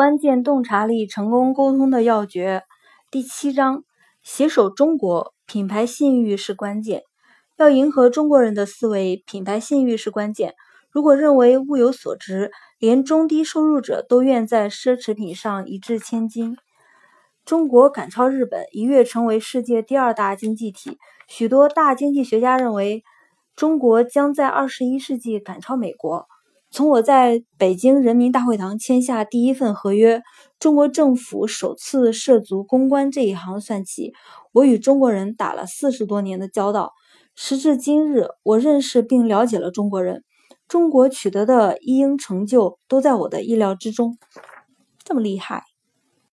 关键洞察力成功沟通的要诀第七章：携手中国，品牌信誉是关键。要迎合中国人的思维，品牌信誉是关键。如果认为物有所值，连中低收入者都愿在奢侈品上一掷千金。中国赶超日本，一跃成为世界第二大经济体。许多大经济学家认为，中国将在二十一世纪赶超美国。从我在北京人民大会堂签下第一份合约，中国政府首次涉足公关这一行算起，我与中国人打了四十多年的交道。时至今日，我认识并了解了中国人，中国取得的一应成就都在我的意料之中。这么厉害！